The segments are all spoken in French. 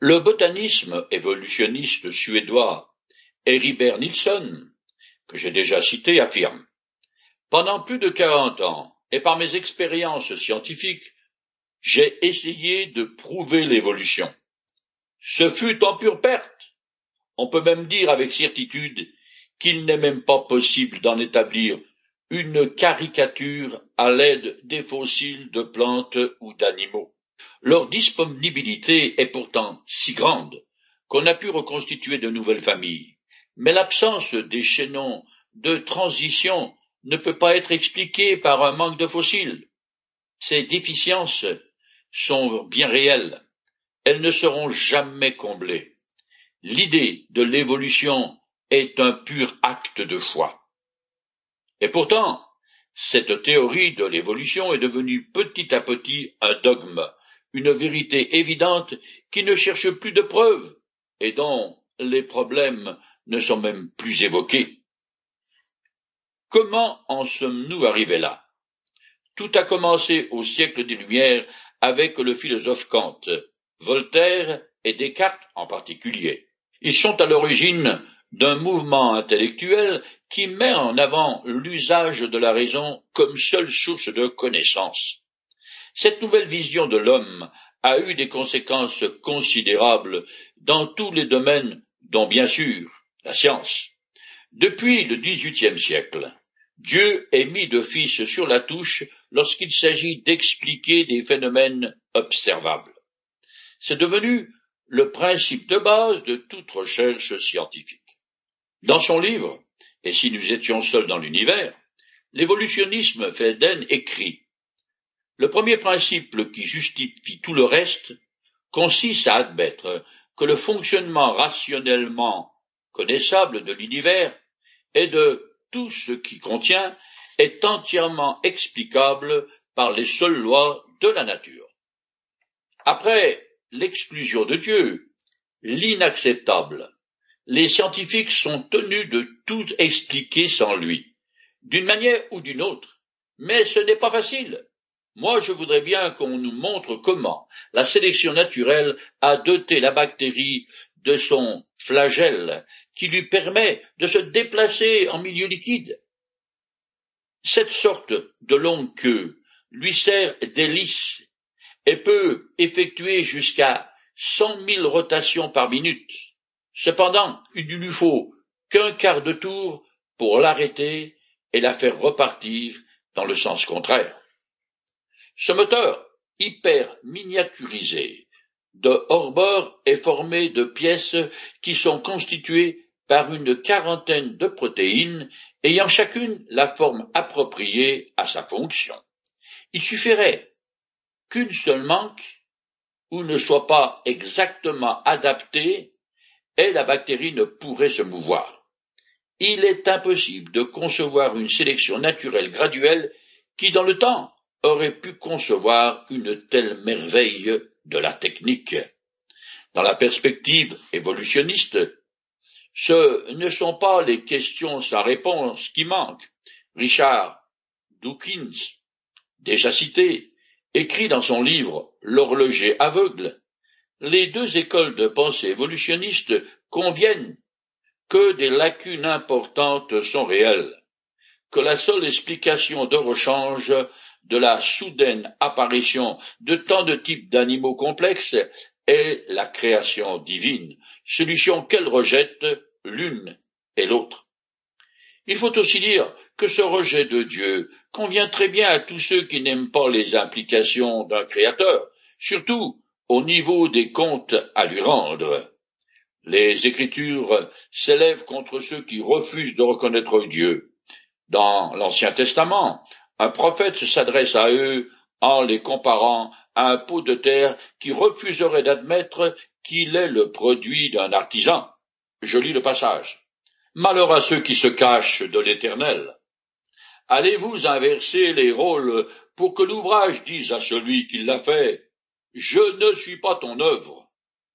Le botanisme évolutionniste suédois Heribert Nilsson, que j'ai déjà cité, affirme Pendant plus de quarante ans, et par mes expériences scientifiques, j'ai essayé de prouver l'évolution. Ce fut en pure perte. On peut même dire avec certitude qu'il n'est même pas possible d'en établir une caricature à l'aide des fossiles de plantes ou d'animaux. Leur disponibilité est pourtant si grande qu'on a pu reconstituer de nouvelles familles, mais l'absence des chaînons de transition ne peut pas être expliquée par un manque de fossiles. Ces déficiences sont bien réelles. Elles ne seront jamais comblées. L'idée de l'évolution est un pur acte de choix. Et pourtant, cette théorie de l'évolution est devenue petit à petit un dogme, une vérité évidente qui ne cherche plus de preuves et dont les problèmes ne sont même plus évoqués. Comment en sommes-nous arrivés là? Tout a commencé au siècle des Lumières avec le philosophe Kant, Voltaire et Descartes en particulier. Ils sont à l'origine d'un mouvement intellectuel qui met en avant l'usage de la raison comme seule source de connaissance. Cette nouvelle vision de l'homme a eu des conséquences considérables dans tous les domaines, dont bien sûr la science. Depuis le XVIIIe siècle, Dieu est mis d'office sur la touche lorsqu'il s'agit d'expliquer des phénomènes observables. C'est devenu le principe de base de toute recherche scientifique. Dans son livre Et si nous étions seuls dans l'univers, l'évolutionnisme Felden écrit Le premier principe qui justifie tout le reste consiste à admettre que le fonctionnement rationnellement connaissable de l'univers et de tout ce qui contient est entièrement explicable par les seules lois de la nature. Après l'exclusion de Dieu, l'inacceptable les scientifiques sont tenus de tout expliquer sans lui, d'une manière ou d'une autre. Mais ce n'est pas facile. Moi, je voudrais bien qu'on nous montre comment la sélection naturelle a doté la bactérie de son flagelle qui lui permet de se déplacer en milieu liquide. Cette sorte de longue queue lui sert d'hélice et peut effectuer jusqu'à cent mille rotations par minute. Cependant, il ne lui faut qu'un quart de tour pour l'arrêter et la faire repartir dans le sens contraire. Ce moteur hyper miniaturisé de hors-bord est formé de pièces qui sont constituées par une quarantaine de protéines ayant chacune la forme appropriée à sa fonction. Il suffirait qu'une seule manque ou ne soit pas exactement adaptée et la bactérie ne pourrait se mouvoir. Il est impossible de concevoir une sélection naturelle graduelle qui, dans le temps, aurait pu concevoir une telle merveille de la technique. Dans la perspective évolutionniste, ce ne sont pas les questions sans réponse qui manquent. Richard Dawkins, déjà cité, écrit dans son livre L'horloger aveugle les deux écoles de pensée évolutionniste conviennent que des lacunes importantes sont réelles, que la seule explication de rechange de la soudaine apparition de tant de types d'animaux complexes est la création divine, solution qu'elles rejettent l'une et l'autre. Il faut aussi dire que ce rejet de Dieu convient très bien à tous ceux qui n'aiment pas les implications d'un créateur, surtout au niveau des comptes à lui rendre. Les Écritures s'élèvent contre ceux qui refusent de reconnaître Dieu. Dans l'Ancien Testament, un prophète s'adresse à eux en les comparant à un pot de terre qui refuserait d'admettre qu'il est le produit d'un artisan. Je lis le passage. Malheur à ceux qui se cachent de l'Éternel. Allez-vous inverser les rôles pour que l'ouvrage dise à celui qui l'a fait je ne suis pas ton œuvre,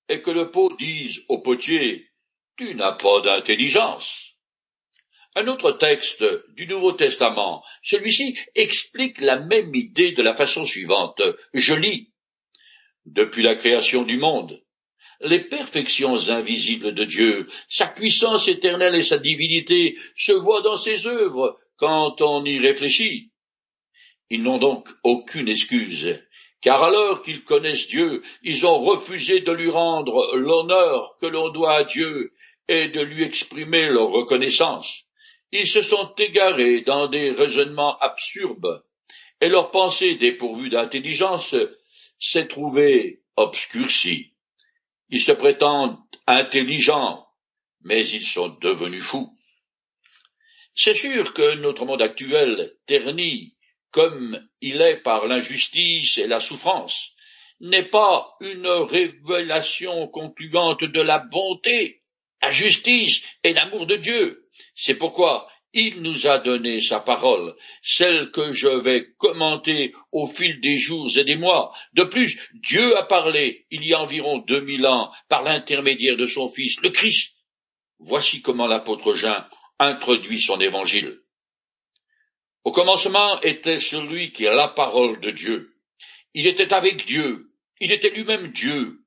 et que le pot dise au potier, tu n'as pas d'intelligence. Un autre texte du Nouveau Testament, celui-ci explique la même idée de la façon suivante. Je lis. Depuis la création du monde, les perfections invisibles de Dieu, sa puissance éternelle et sa divinité se voient dans ses œuvres quand on y réfléchit. Ils n'ont donc aucune excuse, car alors qu'ils connaissent Dieu, ils ont refusé de lui rendre l'honneur que l'on doit à Dieu et de lui exprimer leur reconnaissance. Ils se sont égarés dans des raisonnements absurdes, et leur pensée dépourvue d'intelligence s'est trouvée obscurcie. Ils se prétendent intelligents, mais ils sont devenus fous. C'est sûr que notre monde actuel, terni comme il est par l'injustice et la souffrance, n'est pas une révélation concluante de la bonté, la justice et l'amour de Dieu. C'est pourquoi il nous a donné sa parole, celle que je vais commenter au fil des jours et des mois. De plus, Dieu a parlé il y a environ deux mille ans par l'intermédiaire de son Fils, le Christ. Voici comment l'apôtre Jean introduit son évangile. Au commencement était celui qui est la parole de Dieu. Il était avec Dieu. Il était lui-même Dieu.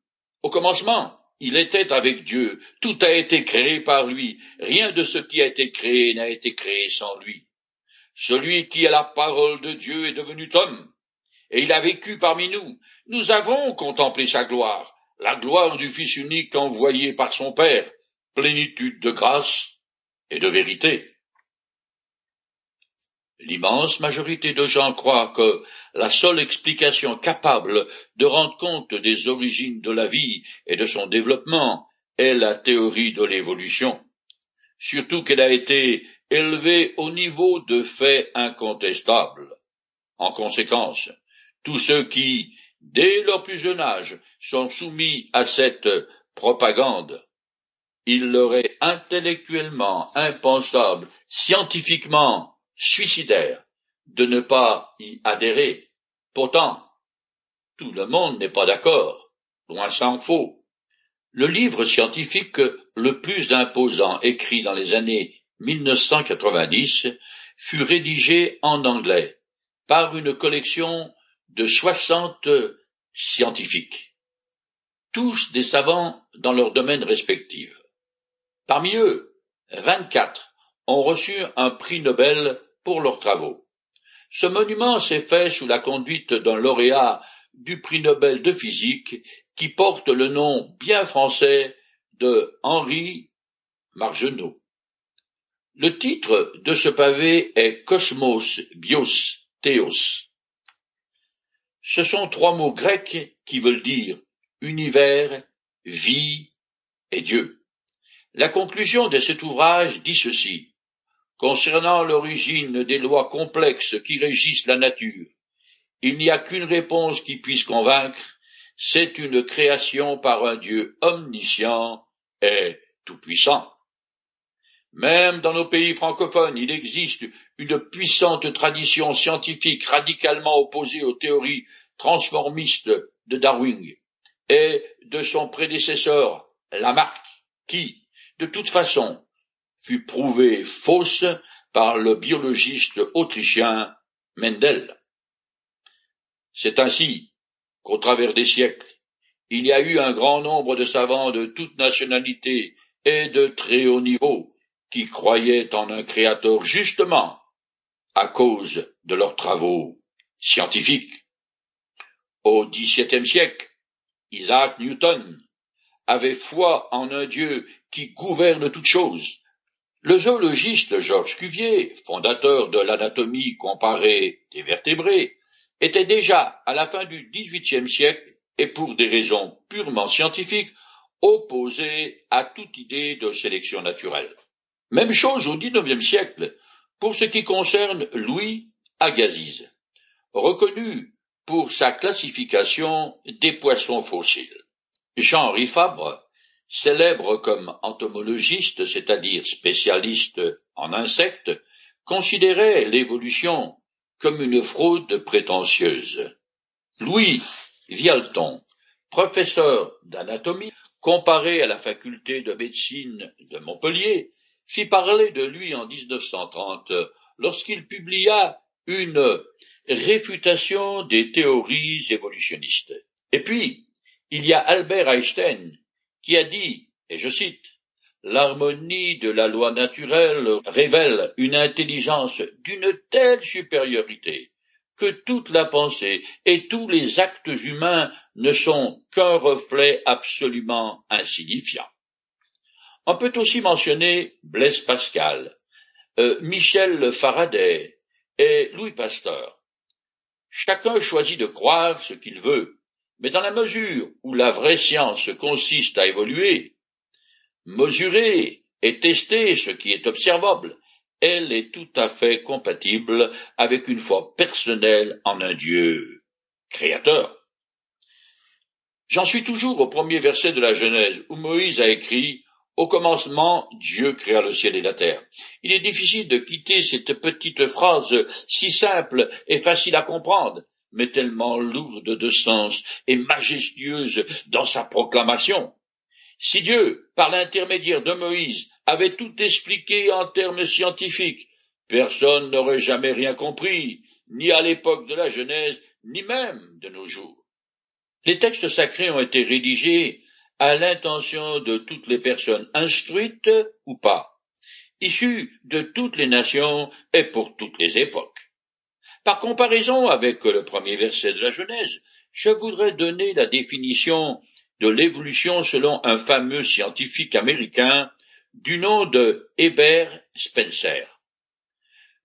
Au commencement, il était avec Dieu. Tout a été créé par lui. Rien de ce qui a été créé n'a été créé sans lui. Celui qui est la parole de Dieu est devenu homme. Et il a vécu parmi nous. Nous avons contemplé sa gloire, la gloire du Fils unique envoyé par son Père, plénitude de grâce et de vérité. L'immense majorité de gens croient que la seule explication capable de rendre compte des origines de la vie et de son développement est la théorie de l'évolution, surtout qu'elle a été élevée au niveau de faits incontestables. En conséquence, tous ceux qui, dès leur plus jeune âge, sont soumis à cette propagande, il leur est intellectuellement impensable, scientifiquement suicidaire de ne pas y adhérer. Pourtant, tout le monde n'est pas d'accord, loin s'en faut. Le livre scientifique le plus imposant écrit dans les années 1990 fut rédigé en anglais par une collection de soixante scientifiques, tous des savants dans leur domaine respectif. Parmi eux, vingt-quatre ont reçu un prix Nobel pour leurs travaux. Ce monument s'est fait sous la conduite d'un lauréat du prix Nobel de physique qui porte le nom bien français de Henri Margenot. Le titre de ce pavé est Cosmos Bios Theos. Ce sont trois mots grecs qui veulent dire univers, vie et Dieu. La conclusion de cet ouvrage dit ceci. Concernant l'origine des lois complexes qui régissent la nature, il n'y a qu'une réponse qui puisse convaincre, c'est une création par un Dieu omniscient et tout-puissant. Même dans nos pays francophones, il existe une puissante tradition scientifique radicalement opposée aux théories transformistes de Darwin et de son prédécesseur Lamarck, qui, de toute façon, fut prouvée fausse par le biologiste autrichien Mendel. C'est ainsi qu'au travers des siècles, il y a eu un grand nombre de savants de toutes nationalités et de très haut niveau qui croyaient en un créateur justement à cause de leurs travaux scientifiques. Au XVIIe siècle, Isaac Newton avait foi en un Dieu qui gouverne toutes choses, le zoologiste Georges Cuvier, fondateur de l'anatomie comparée des vertébrés, était déjà, à la fin du XVIIIe siècle, et pour des raisons purement scientifiques, opposé à toute idée de sélection naturelle. Même chose au XIXe siècle, pour ce qui concerne Louis Agassiz, reconnu pour sa classification des poissons fossiles. Jean-Henri Fabre, célèbre comme entomologiste, c'est-à-dire spécialiste en insectes, considérait l'évolution comme une fraude prétentieuse. Louis Vialton, professeur d'anatomie, comparé à la faculté de médecine de Montpellier, fit parler de lui en 1930 lorsqu'il publia une réfutation des théories évolutionnistes. Et puis, il y a Albert Einstein qui a dit, et je cite, L'harmonie de la loi naturelle révèle une intelligence d'une telle supériorité que toute la pensée et tous les actes humains ne sont qu'un reflet absolument insignifiant. On peut aussi mentionner Blaise Pascal, euh, Michel Faraday et Louis Pasteur. Chacun choisit de croire ce qu'il veut, mais dans la mesure où la vraie science consiste à évoluer, mesurer et tester ce qui est observable, elle est tout à fait compatible avec une foi personnelle en un Dieu créateur. J'en suis toujours au premier verset de la Genèse où Moïse a écrit Au commencement, Dieu créa le ciel et la terre. Il est difficile de quitter cette petite phrase si simple et facile à comprendre, mais tellement lourde de sens et majestueuse dans sa proclamation. Si Dieu, par l'intermédiaire de Moïse, avait tout expliqué en termes scientifiques, personne n'aurait jamais rien compris, ni à l'époque de la Genèse, ni même de nos jours. Les textes sacrés ont été rédigés à l'intention de toutes les personnes instruites ou pas, issues de toutes les nations et pour toutes les époques. Par comparaison avec le premier verset de la Genèse, je voudrais donner la définition de l'évolution selon un fameux scientifique américain du nom de Heber Spencer.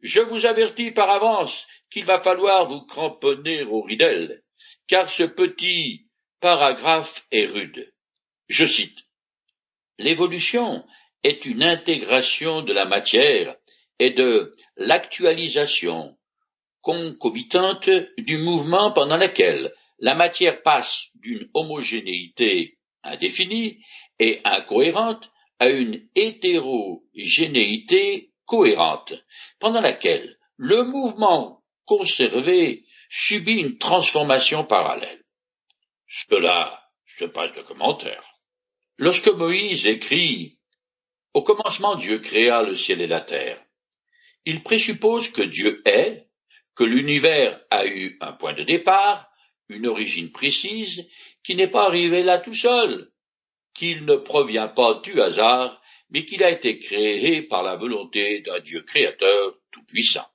Je vous avertis par avance qu'il va falloir vous cramponner au ridel, car ce petit paragraphe est rude. Je cite. L'évolution est une intégration de la matière et de l'actualisation concomitante du mouvement pendant lequel la matière passe d'une homogénéité indéfinie et incohérente à une hétérogénéité cohérente, pendant laquelle le mouvement conservé subit une transformation parallèle. Cela se passe de commentaires. Lorsque Moïse écrit Au commencement Dieu créa le ciel et la terre, il présuppose que Dieu est, que l'univers a eu un point de départ, une origine précise, qui n'est pas arrivé là tout seul, qu'il ne provient pas du hasard, mais qu'il a été créé par la volonté d'un Dieu créateur tout-puissant.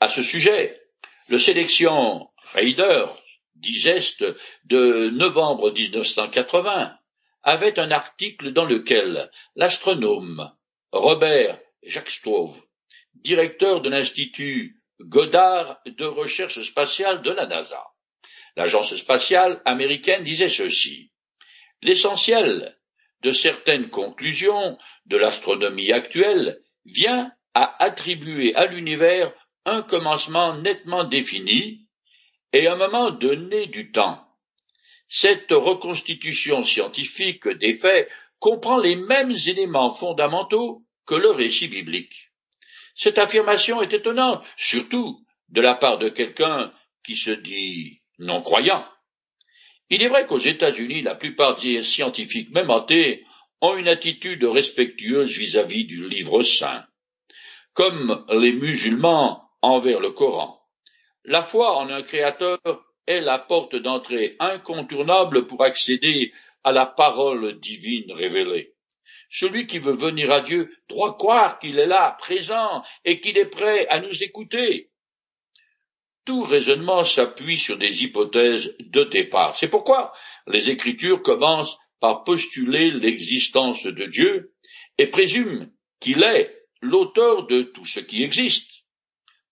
À ce sujet, le sélection Raider Digest de novembre 1980 avait un article dans lequel l'astronome Robert Jacques directeur de l'Institut Goddard de recherche spatiale de la NASA, l'agence spatiale américaine disait ceci. L'essentiel de certaines conclusions de l'astronomie actuelle vient à attribuer à l'univers un commencement nettement défini et un moment donné du temps. Cette reconstitution scientifique des faits comprend les mêmes éléments fondamentaux que le récit biblique. Cette affirmation est étonnante, surtout de la part de quelqu'un qui se dit non-croyants. Il est vrai qu'aux États-Unis, la plupart des scientifiques, même athées, ont une attitude respectueuse vis-à-vis du livre saint, comme les musulmans envers le Coran. La foi en un créateur est la porte d'entrée incontournable pour accéder à la parole divine révélée. Celui qui veut venir à Dieu doit croire qu'il est là, présent, et qu'il est prêt à nous écouter tout raisonnement s'appuie sur des hypothèses de départ. C'est pourquoi les Écritures commencent par postuler l'existence de Dieu et présument qu'il est l'auteur de tout ce qui existe.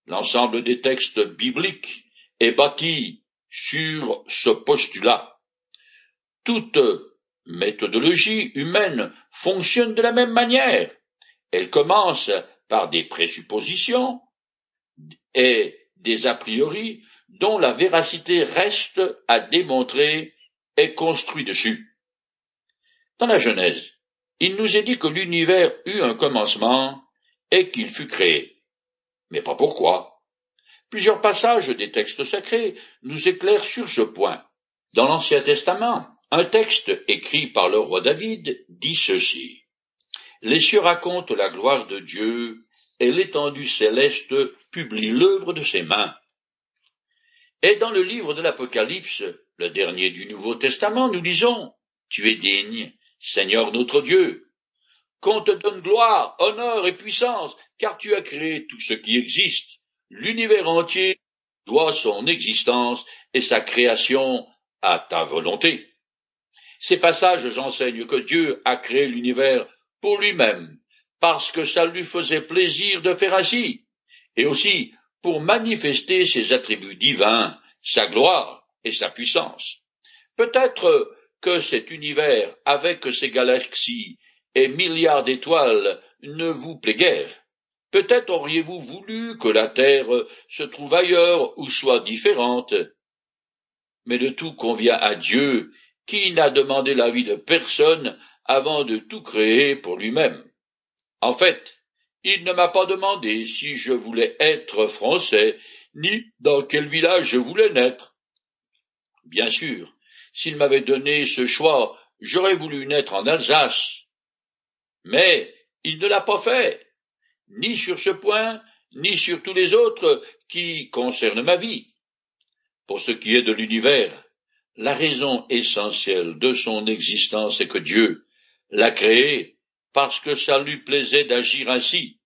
L'ensemble des textes bibliques est bâti sur ce postulat. Toute méthodologie humaine fonctionne de la même manière. Elle commence par des présuppositions et des a priori dont la véracité reste à démontrer et construit dessus. Dans la Genèse, il nous est dit que l'univers eut un commencement et qu'il fut créé. Mais pas pourquoi. Plusieurs passages des textes sacrés nous éclairent sur ce point. Dans l'Ancien Testament, un texte écrit par le roi David dit ceci. Les cieux racontent la gloire de Dieu et l'étendue céleste publie l'œuvre de ses mains. Et dans le livre de l'Apocalypse, le dernier du Nouveau Testament, nous disons Tu es digne, Seigneur notre Dieu, qu'on te donne gloire, honneur et puissance, car tu as créé tout ce qui existe. L'univers entier doit son existence et sa création à ta volonté. Ces passages enseignent que Dieu a créé l'univers pour lui-même, parce que ça lui faisait plaisir de faire ainsi, et aussi pour manifester ses attributs divins, sa gloire et sa puissance. Peut-être que cet univers, avec ses galaxies et milliards d'étoiles, ne vous plaît guère. Peut-être auriez-vous voulu que la Terre se trouve ailleurs ou soit différente. Mais de tout convient à Dieu, qui n'a demandé l'avis de personne avant de tout créer pour lui-même. En fait, il ne m'a pas demandé si je voulais être français, ni dans quel village je voulais naître. Bien sûr, s'il m'avait donné ce choix, j'aurais voulu naître en Alsace. Mais il ne l'a pas fait, ni sur ce point, ni sur tous les autres qui concernent ma vie. Pour ce qui est de l'univers, la raison essentielle de son existence est que Dieu l'a créé parce que ça lui plaisait d'agir ainsi.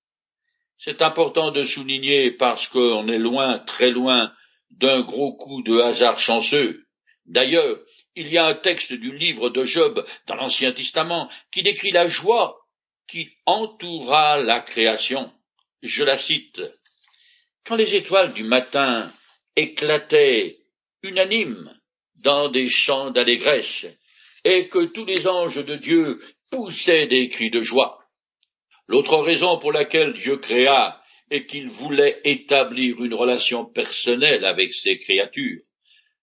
C'est important de souligner parce qu'on est loin, très loin, d'un gros coup de hasard chanceux. D'ailleurs, il y a un texte du livre de Job dans l'Ancien Testament qui décrit la joie qui entoura la création. Je la cite. Quand les étoiles du matin éclataient unanimes dans des chants d'allégresse, et que tous les anges de Dieu poussaient des cris de joie. L'autre raison pour laquelle Dieu créa est qu'il voulait établir une relation personnelle avec ses créatures.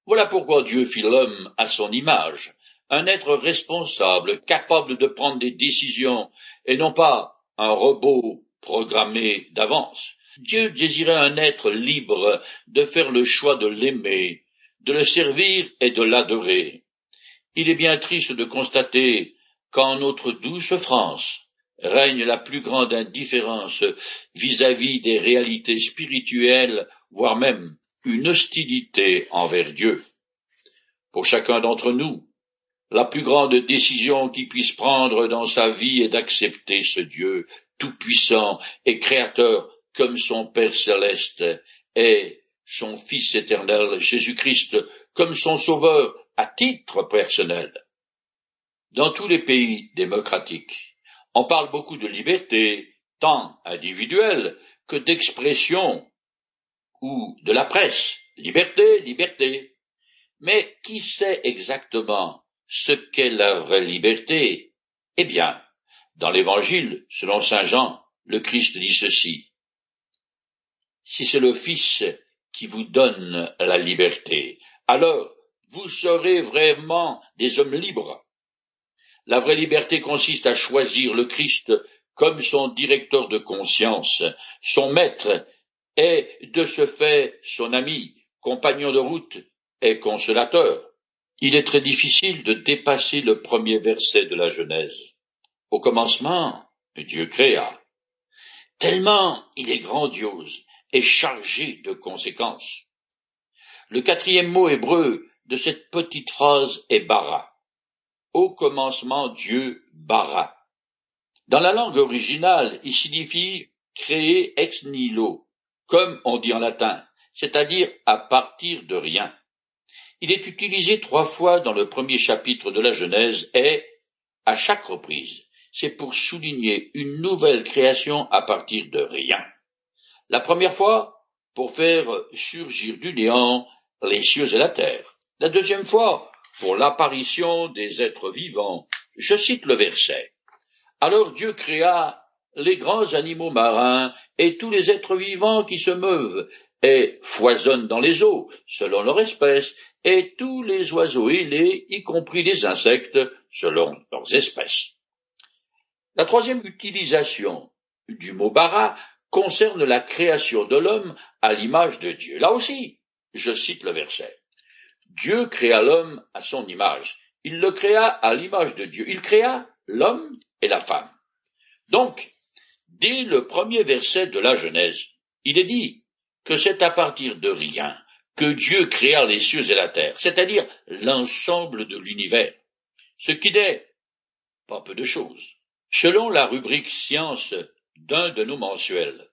Voilà pourquoi Dieu fit l'homme à son image, un être responsable, capable de prendre des décisions, et non pas un robot programmé d'avance. Dieu désirait un être libre de faire le choix de l'aimer, de le servir et de l'adorer. Il est bien triste de constater qu'en notre douce France règne la plus grande indifférence vis-à-vis des réalités spirituelles, voire même une hostilité envers Dieu. Pour chacun d'entre nous, la plus grande décision qu'il puisse prendre dans sa vie est d'accepter ce Dieu tout-puissant et créateur comme son Père céleste et son Fils éternel Jésus-Christ comme son Sauveur à titre personnel. Dans tous les pays démocratiques, on parle beaucoup de liberté, tant individuelle que d'expression ou de la presse. Liberté, liberté. Mais qui sait exactement ce qu'est la vraie liberté? Eh bien, dans l'Évangile, selon saint Jean, le Christ dit ceci. Si c'est le Fils qui vous donne la liberté, alors vous serez vraiment des hommes libres. La vraie liberté consiste à choisir le Christ comme son directeur de conscience, son maître, et de ce fait son ami, compagnon de route et consolateur. Il est très difficile de dépasser le premier verset de la Genèse. Au commencement, Dieu créa. Tellement il est grandiose et chargé de conséquences. Le quatrième mot hébreu de cette petite phrase est bara. Au commencement, Dieu bara. Dans la langue originale, il signifie créer ex nihilo, comme on dit en latin, c'est-à-dire à partir de rien. Il est utilisé trois fois dans le premier chapitre de la Genèse et, à chaque reprise, c'est pour souligner une nouvelle création à partir de rien. La première fois, pour faire surgir du néant les cieux et la terre. La deuxième fois, pour l'apparition des êtres vivants. Je cite le verset. Alors Dieu créa les grands animaux marins et tous les êtres vivants qui se meuvent et foisonnent dans les eaux, selon leur espèce, et tous les oiseaux ailés, y compris les insectes, selon leurs espèces. La troisième utilisation du mot bara concerne la création de l'homme à l'image de Dieu. Là aussi, je cite le verset. Dieu créa l'homme à son image. Il le créa à l'image de Dieu. Il créa l'homme et la femme. Donc, dès le premier verset de la Genèse, il est dit que c'est à partir de rien que Dieu créa les cieux et la terre, c'est-à-dire l'ensemble de l'univers. Ce qui n'est pas peu de choses. Selon la rubrique science d'un de nos mensuels,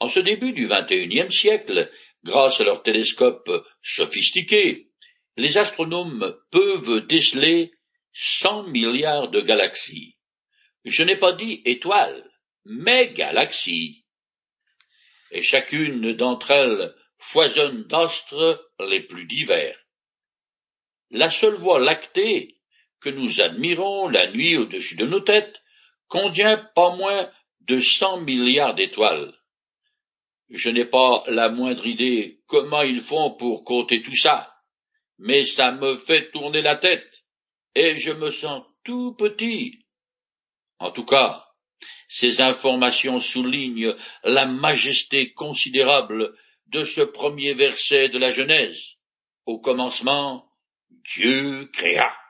en ce début du XXIe siècle, grâce à leurs télescopes sophistiqués, les astronomes peuvent déceler cent milliards de galaxies. Je n'ai pas dit étoiles, mais galaxies. Et chacune d'entre elles foisonne d'astres les plus divers. La seule voie lactée que nous admirons la nuit au-dessus de nos têtes contient pas moins de cent milliards d'étoiles. Je n'ai pas la moindre idée comment ils font pour compter tout ça, mais ça me fait tourner la tête, et je me sens tout petit. En tout cas, ces informations soulignent la majesté considérable de ce premier verset de la Genèse. Au commencement, Dieu créa.